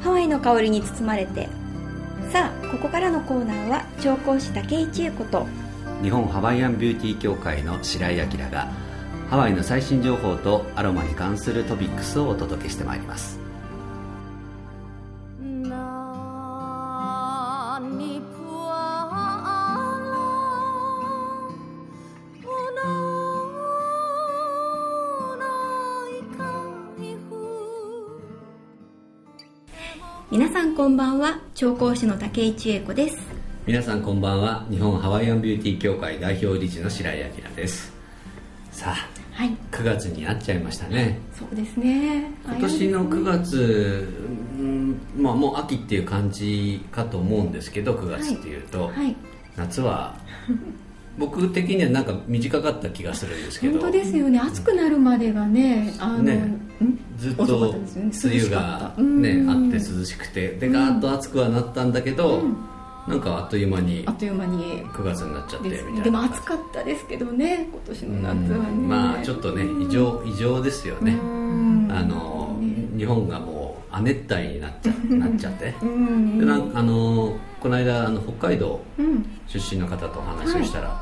ハワイの香りに包まれて。さあここからのコーナーは調香師竹井千恵子と日本ハワイアンビューティー協会の白井明がハワイの最新情報とアロマに関するトピックスをお届けしてまいります。調香師の竹井千恵子です。皆さんこんばんは。日本ハワイアンビューティー協会代表理事の白井明です。さあ、はい、9月になっちゃいましたね。そうですね。今年の9月、うんまあ、もう秋っていう感じかと思うんですけど9月っていうと、はい。夏は僕的にはなんか短かった気がするんですけど。本当ですよね。暑くなるまでがねあの、ね。んずっと梅雨が、ね、あって涼しくて。でガーッと暑くはなったんだけど、なんかあっという間にあっという間に9月になっちゃってみですたいな。でも暑かったですけどね今年の夏はね。うん。まあちょっとね異常異常ですよね。うん。あの日本がもう亜熱帯になっちゃなっちゃって。うん。でなんあのこの間あの北海道うん。出身の方とお話をしたら、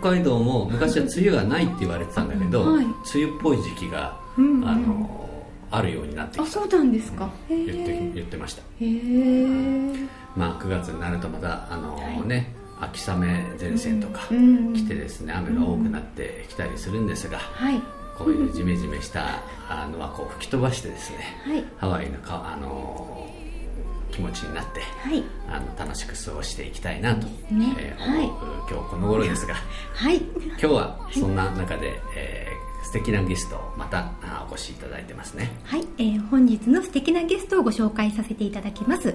北海道も昔は梅雨がないって言われてたんだけど、はい。梅雨っぽい時期が、うんあのあるようになってきた。あそうなんですか。へ言ってえ言ってました。へえまあ9月になるとまたあの、ね秋雨前線とかうん来てですね雨が多くなってきたりするんですが、はい。こういうジメジメしたあのはこう吹き飛ばしてですね、はい。ハワイのかあの気持ちになってはい。あの楽しく過ごしていきたいなと、ね。えー思う、今日この頃ですが。はい。今日はそんな中で、えー素敵なゲストをまたあお越しいただいてますね。はい、えー本日の素敵なゲストをご紹介させていただきます。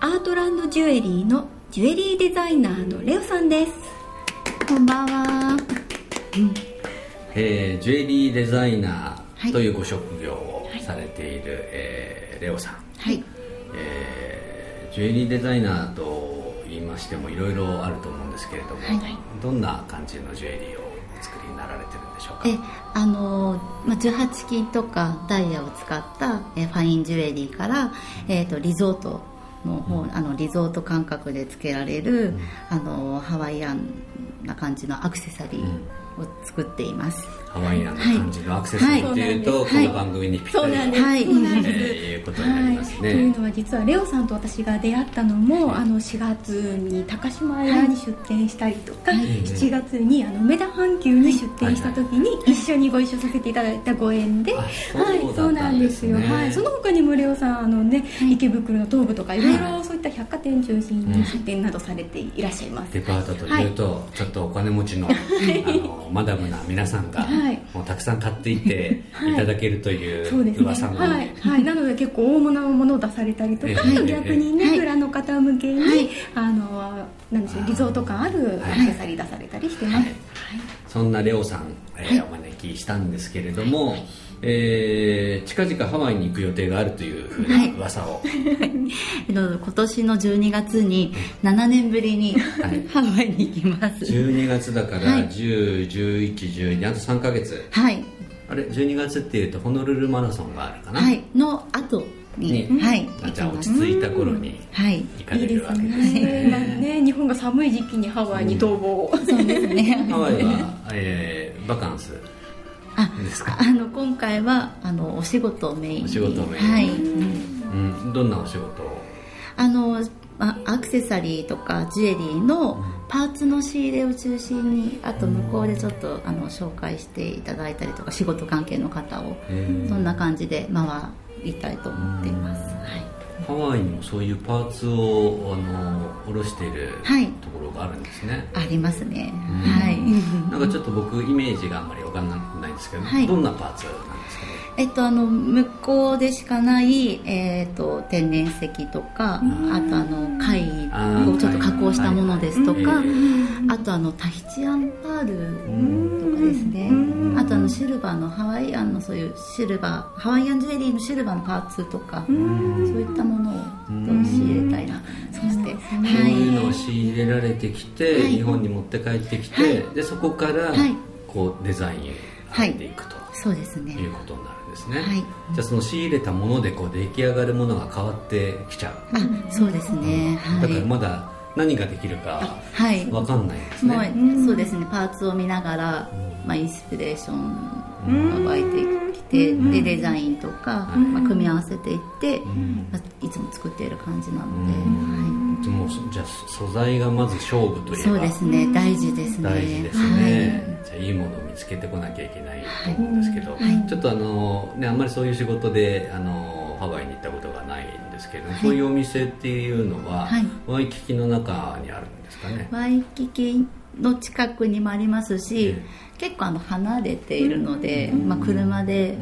アートランドジュエリーのジュエリーデザイナーのレオさんです。こんばんは。えージュエリーデザイナはい。ーというご職業をされている、えーレオさん、はい。えージュエリーデザイナーと言いましてもいろいろあると思うんですけれども、どんな感じのジュエリーをえあのまあ、18金とかダイヤを使ったえファインジュエリーから、えー、とリゾートの方、あのリゾート感覚でつけられる、あのハワイアンな感じのアクセサリーを作っています、ハワイアンな感じのアクセサリーっていうと、はい。この番組にぴったりと、はい。えーいうことになりますね、というのは実はレオさんと私が出会ったのも、あの4月に高島屋に出店したりとか、7月にあの梅田阪急に出店した時に一緒にご一緒させていただいたご縁で、あはい、そうなんですよ、はい、その他にもレオさんあの、ね池袋の東部とかいろい。ろそういった百貨店中心に出店などされていらっしゃいます、デパートというと、ちょっとお金持ちの,、あのマダムな皆さんが、はい。もうたくさん買っていって い。ただけるといそうですね。う噂も、はい、はい、なので結構大物のものを出されたりとか、ええ。逆にね、はい。裏の方向けに、はい。あのなんでしょうリゾート感あるアクセサリー出されたりしてます、はい。そんなレオさん、えーお招きしたんですけれども、えー近々ハワイに行く予定があるというふうな噂を、えっと今年の12月に7年ぶりに、はい。ハワイに行きます。12月だから、はい。10、11、12あと3ヶ月。はい。あれ12月っていうとホノルルマラソンがあるかな、はい。の後に、にはい。あじゃあ落ち着いた頃にはい。行かれるわけですね。日本が寒い時期にハワイに逃亡、そうですね。ハワイは、えーバカンス。あですか？あの今回はあのお仕事をメインに。お仕事をメイン。にはい、うん、どんなお仕事を？あのあアクセサリーとかジュエリーのパーツの仕入れを中心にあと向こうでちょっとあの紹介していただいたりとか仕事関係の方をそんな感じで回りたいと思っています、はいハワイにもそういうパーツをあの卸しているはいところがあるんですね、ありますね、はい。なんかちょっと僕イメージがあんまり分かんないんですけど、はい。どんなパーツなんえっと、あの向こうでしかない、えっと天然石とかあとあの貝をちょっと加工したものですとか、あとあのタヒチアンパールとかですね。あとあのシルバーのハワイアンのそういうシルバーハワイアンジュエリーのシルバーのパーツとかそういったものを仕入れたいな。そしてそういうのをは仕入れられてきて、はい。日本に持って帰ってきて、はい。でそこからはい。こうデザインに入っていくと、い。そうですね。いうことになるんですね、はい。じゃあその仕入れたものでこう出来上がるものが変わってきちゃう、あそうですね。はだからいまだ何ができるかはい。わかんないですもうね、そうですね。パーツを見ながら、まあ、インスピレーションが湧いてきて、でデザインとか、まあ、組み合わせていって、まあ、いつも作っている感じなので、はでもじゃあ素材がまず勝負といい、えば。そうですね。大事ですね。大事ですね、じゃあいいものを見つけてこなきゃいけないと思うんですけど、ちょっとあの、ね、あんまりそういう仕事であのハワイに行ったことがないんですけど、そういうお店っていうのは、はい。ワイキキの中にあるんですかね？い、ワイキキの近くにもありますし、結構あの離れているので、まあ、車で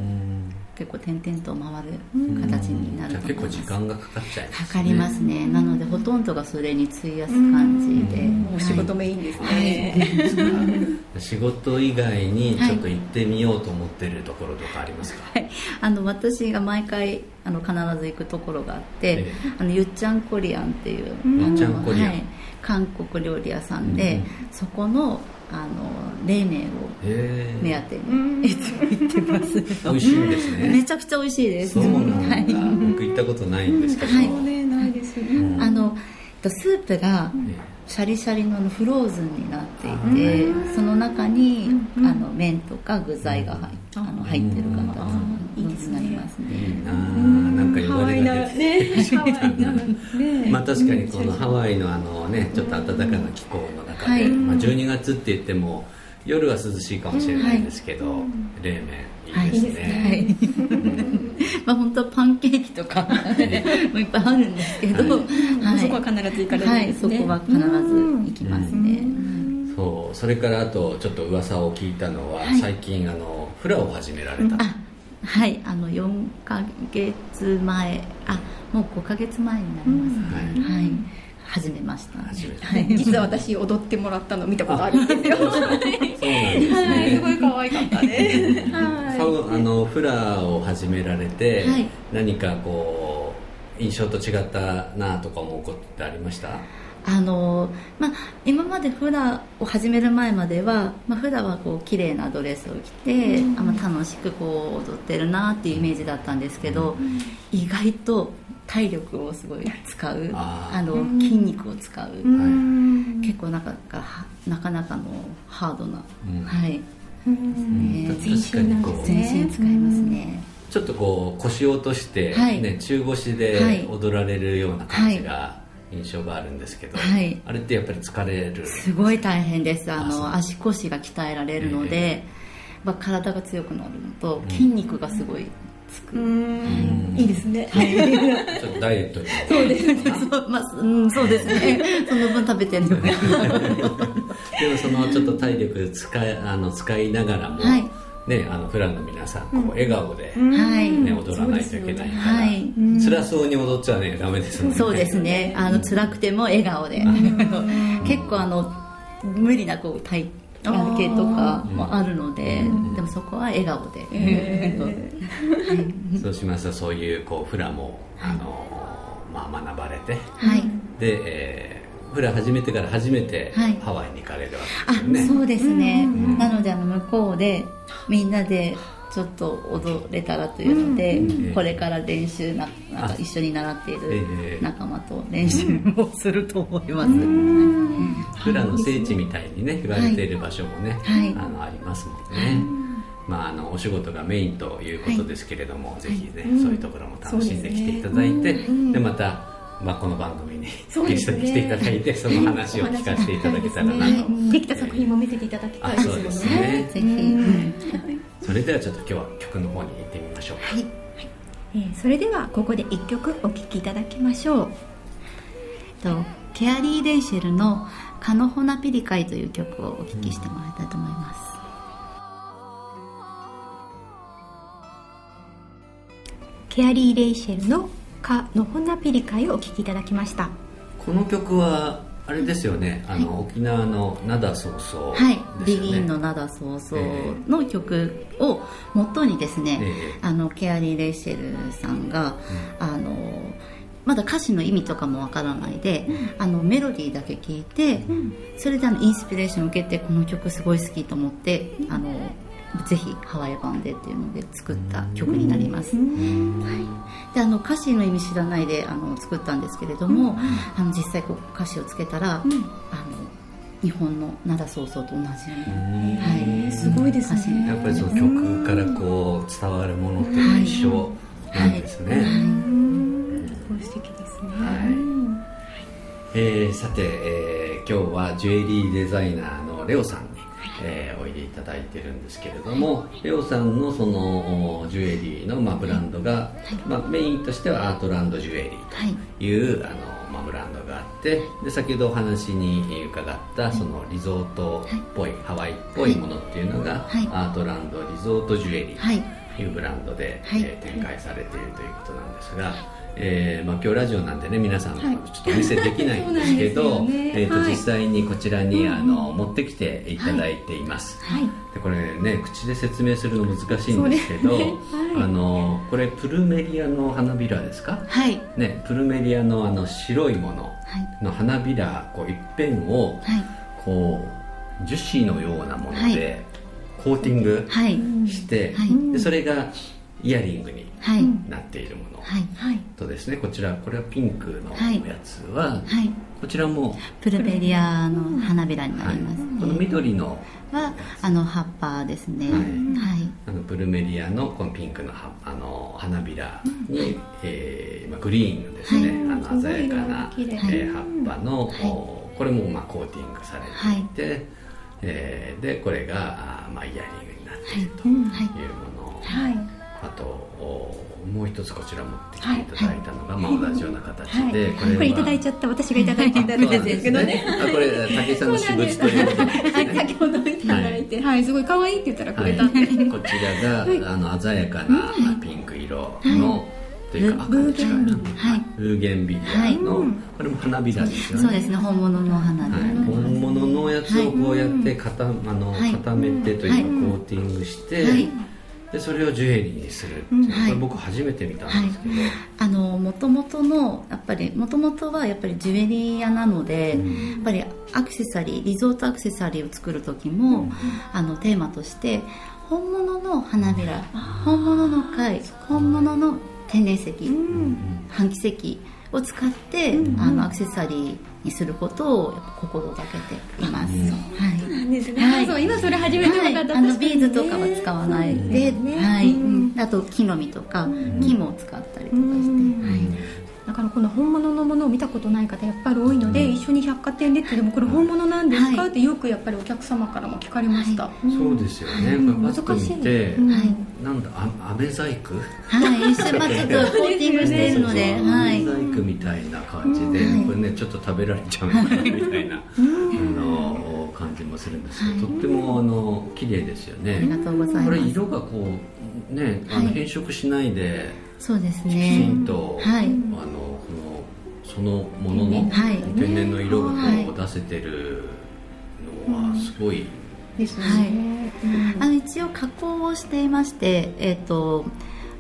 結構点々と回る形になじゃあ結構ると思います。時間がかかっちゃいますかかりますね、なのでほとんどがそれに費やす感じで、お仕事メインですね、仕事以外にちょっと行ってみようと思ってるところとかありますか、はい。あの私が毎回あの必ず行くところがあって、ええ。あのゆっちゃんコリアンっていう、はい、韓国料理屋さんで、そこのあの冷麺をへ目当てにいつも行ってます 美味しいんですね。めちゃくちゃ美味しいです。そうなんだ、はい。僕行ったことないんですけど、はいねないですあのスープがシャリシャリのフローズンになっていて、その中に、あの麺とか具材が入っあの入ってる形になりますね。いいなあなんかよだれが出てねハワイなねまあ確かにこのハワイのあのねちょっと暖かな気候の中で、はいまあ、12月って言っても夜は涼しいかもしれないですけど、冷麺いいですね,、はい、まあ本当パンケーキとかもいっぱいあるんですけど、はい。そこは必ず行かれるはいんですね。そこは必ず行きますね、そう。それからあとちょっと噂を聞いたのは、最近あのフラを始められた、あはいあの4ヶ月前あもう5ヶ月前になりますね、はい。始めました始めた。はい。実は私踊ってもらったの見たことあるんですよ。そうなんですね、すごい可愛かったね。多分あのフラを始められて、はい。何かこう印象と違ったなとか思うことってありました？あのまあ、今までフラを始める前までは、まあ、フラはこう綺麗なドレスを着て、あまあ楽しくこう踊ってるなっていうイメージだったんですけど、意外と体力をすごい使うあの筋肉を使う、結構なかなかなかなかのハードな、うん。はい、うん。ね。確かにこう。全身使いますね、ちょっとこう腰を落として、はい。ね、中腰はでい。踊られるような感じが印象があるんですけど、はい。あれってやっぱり疲れるすごい大変です。あの足腰が鍛えられるので、えまあ、体が強くなるのと筋肉がすごいつく、いいですね。ちょっとダイエットに。そうですそう,、まあうん、そうですね。その分食べてるのが でもそのちょっと体力使いあの使いながらも、はいね、あのフランの皆さんこう笑顔で、はい、ね、踊らないといけないから、はい。辛そうに踊っちゃねダメですもんね。そうですね。あの辛くても笑顔で。結構あの無理なこう体系とかもあるので、でもそこは笑顔で、そうしますとそういうこうフラも、あのまあ、学ばれてはい。で、えーフラ始めてから初めてはい。ハワイに行かれるわあけですよね、そうですね、なのであの向こうでみんなでちょっと踊れたらというので、うん。これから練習ななんかあ一緒に習っていえるえ仲間と練習をすると思います、フラの聖地みたいにね言われている場所もね、はい。あのありますもんね、まあ、あのお仕事がメインということですけれども、ぜひね、そういうところも楽しんできていただいて、でまた、まあ、この番組にゲストに来ていただいてその話を聞かせていただけたらな。と、できた作品も見せていただきたいですよあそうですね。ねぜひ、それではちょっと今日は曲の方に行ってみましょう。えーそれではここで一曲お聴きいただきましょう。とケアリー・レイシェルの「カノホナピリカイ」という曲をお聴きしてもらいたいと思います、ケアリー・レイシェルの「カ・ノホナピリカイ」をお聴きいただきました。この曲はあれですよね。あの、沖縄の灘そうそうはい、ビギンの灘そうそうの曲を元にですね、ええ。あのケアリー・レイシェルさんが、あのまだ歌詞の意味とかもわからないで、あのメロディーだけ聞いて、それであのインスピレーションを受けてこの曲すごい好きと思ってあのぜひハワイ版でっていうので作った曲になります、はい、であの歌詞の意味知らないであの作ったんですけれども、あの実際こう歌詞をつけたら、あの日本の灘そうそうと同じように、はい、すごいですね。やっぱりその曲からこう伝わるものっていうのは一緒なんですね、はい。はい、すごい素敵ですね、はい。えー、さて、えー、今日はジュエリーデザイナーのレオさんに、えー、おいでいただいてるんですけれども、レオさんのそのジュエリーの、まあ、ブランドが、まあ、メインとしてはアートランドジュエリーという、あのまあ、ブランドがあってで先ほどお話に伺ったそのリゾートっぽい、ハワイっぽいものっていうのが、アートランドリゾートジュエリー。というブランドで、え展開されているということなんですが。えーまあ、今日ラジオなんでね皆さんちょっとお見せできないんですけど ね、えーと、はい、実際にこちらに、あの持ってきていただいています、はい、でこれね口で説明するの難しいんですけど、ね。はい、あのこれプルメリアの花びらですか？はい。ねプルメリアのあの白いものの花びらこう一辺を、こう樹脂のようなものでコーティングして、でそれがイヤリングになっているもの、はい、とですねこちらこれはピンクのやつは、はい、こちらもプルベリアの花びらになります、この緑のはあの葉っぱですね。はい、あのプルメリアのこのピンクの葉あの花びらに、うん、えー、グリーンのですね、あの鮮やかな、えー、葉っぱの、これもまあコーティングされていて、はい、えー、でこれがまあ、イヤリングになっているというもの、はい。あともう一つこちら持ってきていただいたのが、はい、まあ、同じような形で、はい、これこれいただいちゃった私がいただいていただいたんです。けどねあこれ武井さんの私物ということで、ね、先ほどいただいて、はい、すごい可愛いって言ったらくれた。んで、こちらが、あの鮮やかなピンク色の、というか赤に近いな、はい、ルーゲンビリアの、これも花びらですよね。そうですね本物の花びら、本物のやつをこうやって固,、あの固めてというかコーティングして、でそれをジュエリーにするっていう、はい、これ僕初めて見たんですけど、はい、あの元々のやっぱり元々はやっぱりジュエリー屋なので、うん、やっぱりアクセサリーリゾートアクセサリーを作る時も、うん、あのテーマとして本物の花びら、本物の貝本物の天然石、うん、半奇石を使って、あのアクセサリーにすることをやっぱ心がけています。はい。なんですね。はい、そう今それ初めて分かった、はい、あのビーズとかは使わないで、はい。あと木の実とか木も使ったりとかして、はい。だからこの本物のものを見たことない方やっぱり多いので、うん、一緒に百貨店でってでもこれ本物なんですか、はい、ってよくやっぱりお客様からも聞かれました、はい、そうですよね、うん、難しいて、うん、なんだあ飴細工？はい。一緒まちょっとコーティングしているので、はい、細工みたいな感じで、これねちょっと食べられちゃうのかなみたいな、あの感じもするんですけど、とってもあの綺麗ですよね。ありがとうございます。これ色がこうねあの変色しないで、そうですね。きちんと、はい、あのこのそのものの天然の色を出せてるのはすごい。ですね、はい、あの一応加工をしていまして、えーと、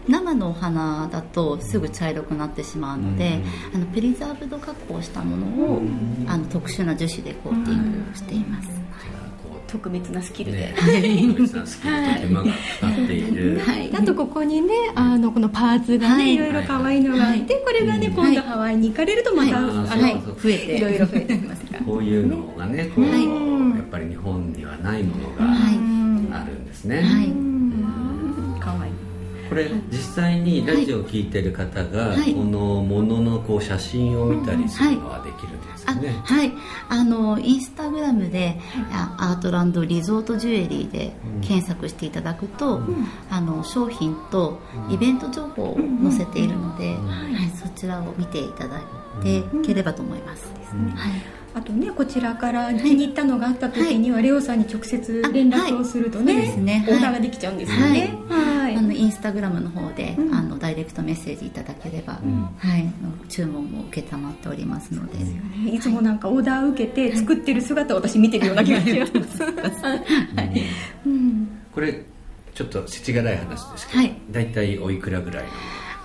生のお花だとすぐ茶色くなってしまうので、あのプリザーブド加工したものを、あの特殊な樹脂でコーティングしています、特別なスキルで、ね、特別なスキルと手間がかかっている、はい、あとここにねあのこのパーツがね、はい、いろいろ可愛いのがあって、これがね、今度ハワイに行かれるとまた、あの増えていろいろ増えてきますから。こういうのがねこう、やっぱり日本にはないものがあるんですね、はい。これ実際にラジオを聞いてる方が、はい、このもののこう写真を見たりするのはできるんですか？ね、はい、あのインスタグラムで、アートランドリゾートジュエリーで検索していただくと、うん、あの商品とイベント情報を載せているので、はい、そちらを見ていただいていければと思います、はい。あとねこちらから気に入ったのがあった時には、はい、レオさんに直接連絡をするとね,、はい。ね。オーダーができちゃうんですよね、はい、あのインスタグラムの方で、うん、あのダイレクトメッセージいただければ、うん、はい、注文も承っておりますので、ね、い。つもなんかオーダー受けて作ってる姿を私見てるような気がします。はい。うん、これちょっと世知辛い話ですけど、はい、大体おいくらぐらいの？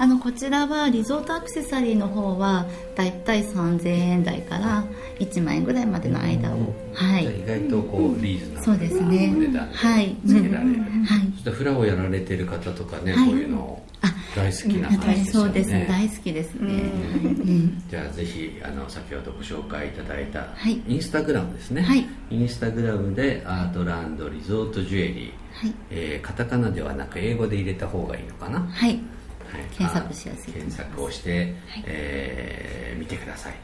ああのこちらはリゾートアクセサリーの方はだいたい3000円台から1万円ぐらいまでの間を、はい、意外とこうリーズナブルな値段でつけられる、はい、そしてフラをやられてる方とかね、こういうの大好きな感じですよね、そうです。ね大好きですね、じゃあぜひあの先ほどご紹介いただいた、インスタグラムですね、インスタグラムでアートランドリゾートジュエリー、はい。えー、カタカナではなく英語で入れた方がいいのかな？はいはい、検索しやすい検索をして、はい、えー、見てください、はい、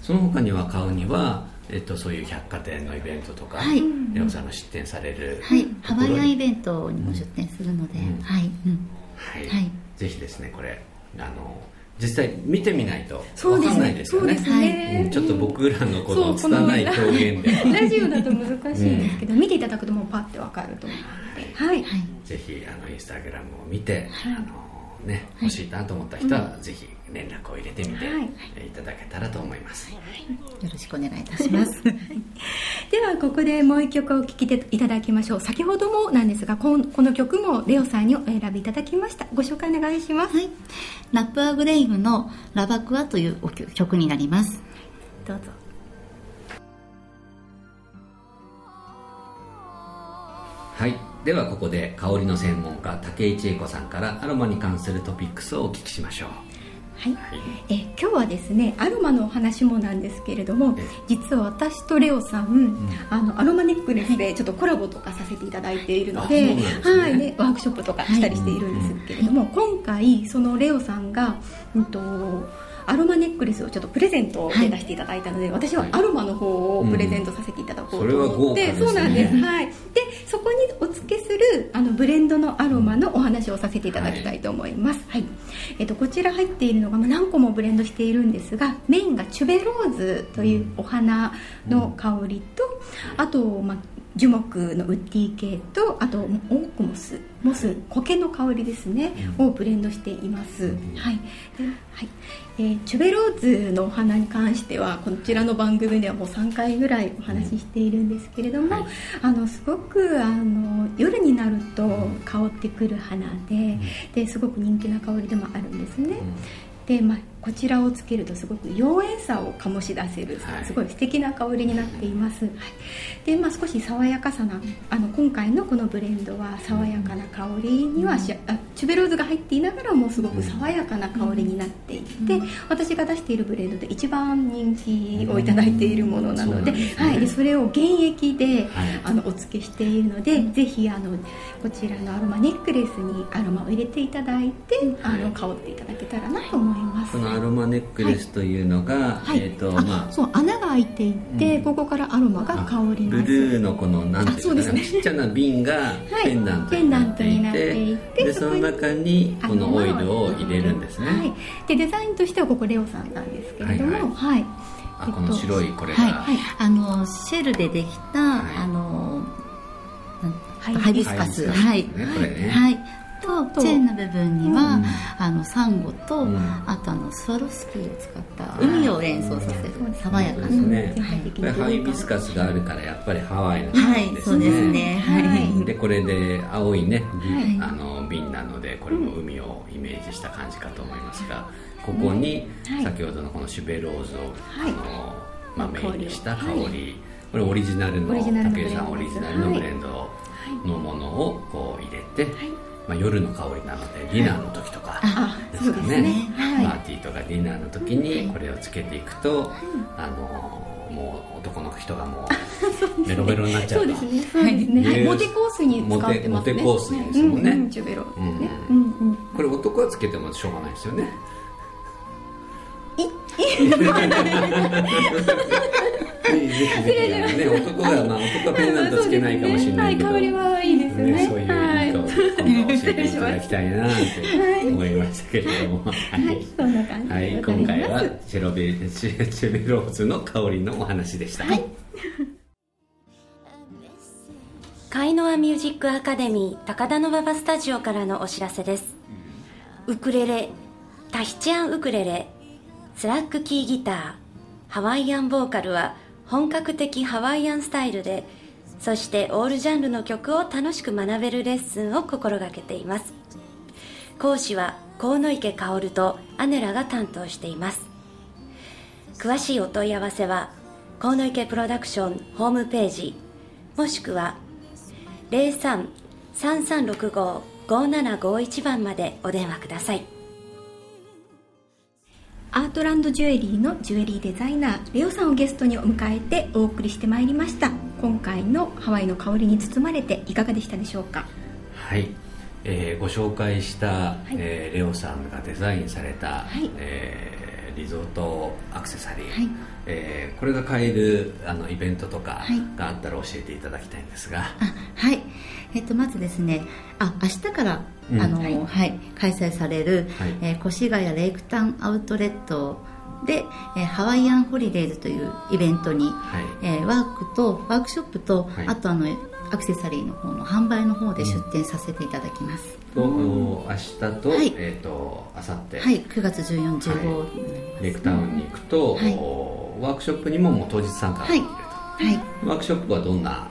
その他には買うには、えっと、そういう百貨店のイベントとか、はい、レオさんの出店されるはい。ハワイアンイベントにも出店するので、うん、はい、うん、はい、はい、ぜひですねこれあの実際見てみないと分かんないですよね、ね。はい、ちょっと僕らのこの拙い表現で。ラジオだと難しいんですけど、うん、見ていただくともうパッて分かると思うので、はい、ぜひあのインスタグラムを見て、はい、あのね、欲しいなと思った人は、ぜひ連絡を入れてみてい。ただけたらと思います、よろしくお願いいたします。ではここでもう一曲お聴きいただきましょう。先ほどもなんですがこの曲もレオさんにお選びいただきました。ご紹介お願いします、はい、ラップアグレイムの「ラバクア」という曲になります。どうぞはい。ではここで香りの専門家竹井千恵子さんからアロマに関するトピックスをお聞きしましょう。はい、はい、え今日はですねアロマのお話もなんですけれども実は私とレオさん、うん、あのアロマネックレスでちょっとコラボとかさせていただいているので、ね、はい。ね、ワークショップとかしたりしているんですけれども、はい、今回そのレオさんが、うんとアロマネックレスをちょっとプレゼントで出していただいたので、はい、私はアロマの方をプレゼントさせていただこうと思って、うん、そ、ね、うなんです、はい、でそこにお付けするあのブレンドのアロマのお話をさせていただきたいと思います、はい、はい、えっと、こちら入っているのが、まあ、何個もブレンドしているんですがメインがチュベローズというお花の香りと、あと、まあ樹木のウッディ系とあとオークモスモス苔の香りですね、をブレンドしています、はい。ではい。えー、チュベローズのお花に関してはこちらの番組ではもう3回ぐらいお話ししているんですけれども、はい、あのすごくあの夜になると香ってくる花でですごく人気な香りでもあるんですね、で、まあ、こちらをつけるとすごく妖艶さを醸し出せる、はい、すごい素敵な香りになっています、はい、で、まあ、少し爽やかさなあの今回のこのブレンドは爽やかな香りにはしあチュベローズが入っていながらもすごく爽やかな香りになっていて、うん、私が出しているブレンドで一番人気をいただいているものなのでうんそでね、はい、でそれを原液で、あのお付けしているので、ぜひあのこちらのアロマネックレスにアロマを入れていただいて、あの香っていただけたらなと思います。アロマネックレスというのが、はい、えっ、ー、とまあそう穴が開いていて、うん、ここからアロマが香ります。ブルーのこのなんていうかな、ね、ちっちゃな瓶がペンダントになっていて,、でその中にこのオイルを入れるんですね、はい、でデザインとしてはここレオさんなんですけれどもはい、はい。あこの白いこれが、はい、あのシェルでできた、あのハイビスカス、はい、ね、はいとチェーンの部分には、うん、あのサンゴと、うん、あとあのスワロスキーを使った海を連想させる。爽やかな、ね、はい、ハイビスカスがあるからやっぱりハワイの。ですね、はい、そうですね、はい、でこれで青いね、あの瓶なのでこれも海をイメージした感じかと思いますが、ここに先ほどのこのシュベローズを、あのまあ、メインにした香り、これオリジナルの武井さんオリジナルのブレンドのものをこう入れて、まあ、夜の香りなのでディナーの時とかですかね,、ね。はい、パーティーとかディナーの時にこれをつけていくと、はい、あのもう男の人がもう メロメロになっちゃうと。そうですね。そうですね、モテコースに使ってますね。モテコースにですもんね、うんうん、チュベロ、うん。ねうんうん、これ男はつけてもしょうがないですよね。いぜひぜひあの ね 男がまあ男はペンダントつけないかもしれないけど、香りはいいですよね。そういうい。い香り今度教えていただきたいなって思いましたけれども。はい。そんな感じはい今回はチェロベチェベローズの香りのお話でした。はい。カイノアミュージックアカデミー高田馬場スタジオからのお知らせです。ウクレレタヒチアンウクレレスラックキーギターハワイアンボーカルは本格的ハワイアンスタイルでそしてオールジャンルの曲を楽しく学べるレッスンを心がけています。講師は河池薫とアネラが担当しています。詳しいお問い合わせは河野池プロダクションホームページもしくは03-3365-5751番までお電話ください。アートランドジュエリーのジュエリーデザイナーレオさんをゲストにお迎えてお送りしてまいりました。今回のハワイの香りに包まれていかがでしたでしょうか？はい。えー、ご紹介した、はい、えー、レオさんがデザインされた、はい、えー、リゾートアクセサリー、はい、えー、これが買えるあのイベントとかがあったら教えていただきたいんですが、はい、えっと、まずですねあ明日からあの、はい、はい、開催される、はい、えー、越谷レイクタウンアウトレットで、えー、ハワイアンホリデーズというイベントに、はい、えー、ワークとワークショップと、あとあのアクセサリーの方の販売の方で出店させていただきます、うん、明日と、はい、えっ、ー、と明後日。はい9月14、15、はい、レイクタウンに行くと、はい、ワークショップにももう当日参加できると、はい、ワークショップはどんな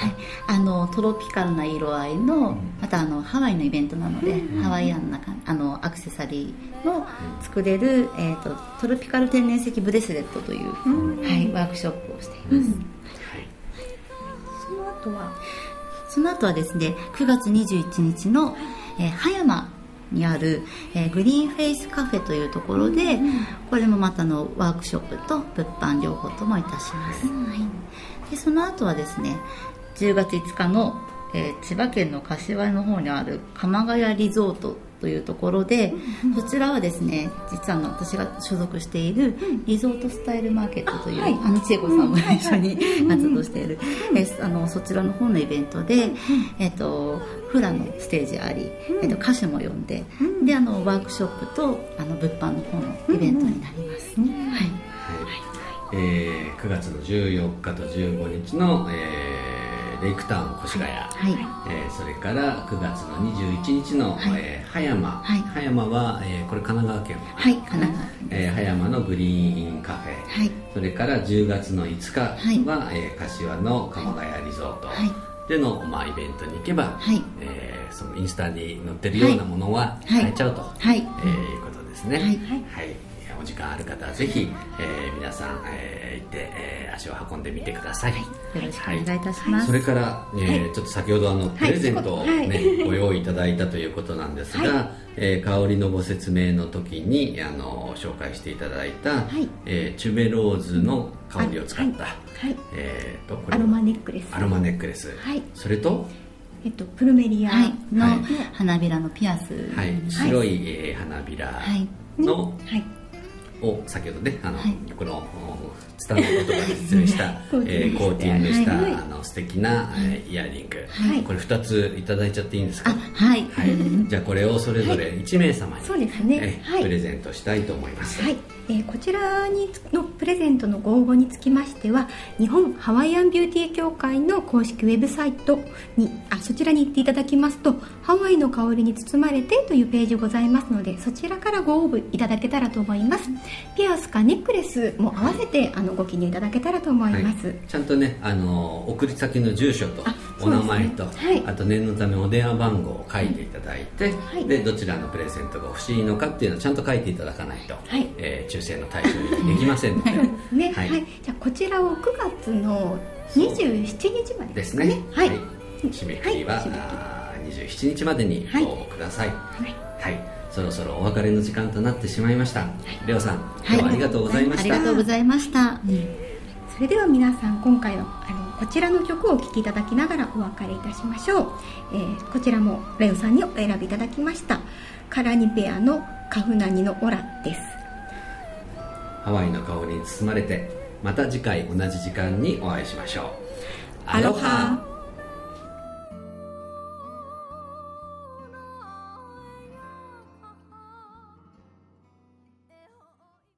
はい、あのトロピカルな色合いの、またあのハワイのイベントなので、うん、ハワイアンなあのアクセサリーの作れる、えーと、トロピカル天然石ブレスレットという、うん、はい、ワークショップをしています、うん、はい、その後は？その後はですね9月21日の、えー、葉山にある、えー、グリーンフェイスカフェというところで、これもまたのワークショップと物販両方ともいたします、はい、でその後はですね10月5日の、えー、千葉県の柏の方にある鎌ヶ谷リゾートというところで、そちらはですね実はの私が所属しているリゾートスタイルマーケットという、はい、あの千恵子さんも一緒に活動している、えあのそちらの方のイベントで、えっとフラのステージあり、えっと歌手も呼んで、であのワークショップとあの物販の方のイベントになります、はい、はい。えー、9月の14日と15日の、えーレイクタウン越谷、はい。えー、それから9月の21日の、はい。えー、葉山、はい、葉山は、えー、これ神奈川県。はい神奈川県、えー、葉山のグリーンカフェ、はい、それから10月の5日は、はい。えー、柏の鎌ヶ谷リゾート、はい。での、まあ、イベントに行けば、はい。えー、そのインスタに載ってるようなものは買えちゃうと、はい。えー、いうことですね。はい、はいお時間ある方はぜひ、えー、皆さん、えー、行って、えー、足を運んでみてください、はい、よろしくお願いい。たします、それから、えー、はい、ちょっと先ほどあのプレゼントをね、ご用意いただいたということなんですが、はい、えー、香りのご説明の時にあの紹介していただいた、はい、えー、チュベローズの香りを使った、はい。えーと、これアロマネックレス。アロマネックレス、はい、それとえっと、プルメリアの花びらのピアス、はい、白い、えー、花びらの、はいを先ほどねあの、はい、このスタンド言葉で説明した、えー、コーティングした、はい、あの素敵な、はい、イヤリング、はい、これ2ついただいちゃっていいんですか？はい、はい、じゃあこれをそれぞれ1名様に、そうですね、プレゼントしたいと思います。はい。えー、こちらにのプレゼントのご応募につきましては日本ハワイアンビューティー協会の公式ウェブサイトにあそちらに行っていただきますと「ハワイの香りに包まれて」というページございますのでそちらからご応募いただけたらと思いますピアスかネックレスも合わせてあのご記入いただけたらと思います、はい、ちゃんとねあの送り先の住所とお名前と、ねはい、あと念のためお電話番号を書いていただいて、はい、でどちらのプレゼントが欲しいのかっていうのをちゃんと書いていただかないと、はい。えー、抽選の対象にできませんので。ねはい、じゃあこちらを9月の27日までですね。はい、締め切りは、はい、27日までにご応募ください。はいそろそろお別れの時間となってしまいました、はい、レオさん、今日はありがとうございました、ありがとうございました、うん、それでは皆さん今回はあのこちらの曲をお聴きいただきながらお別れいたしましょう、えー、こちらもレオさんにお選びいただきました。カラニペアのカフナニのオラです。ハワイの香りに包まれてまた次回同じ時間にお会いしましょう。アロハ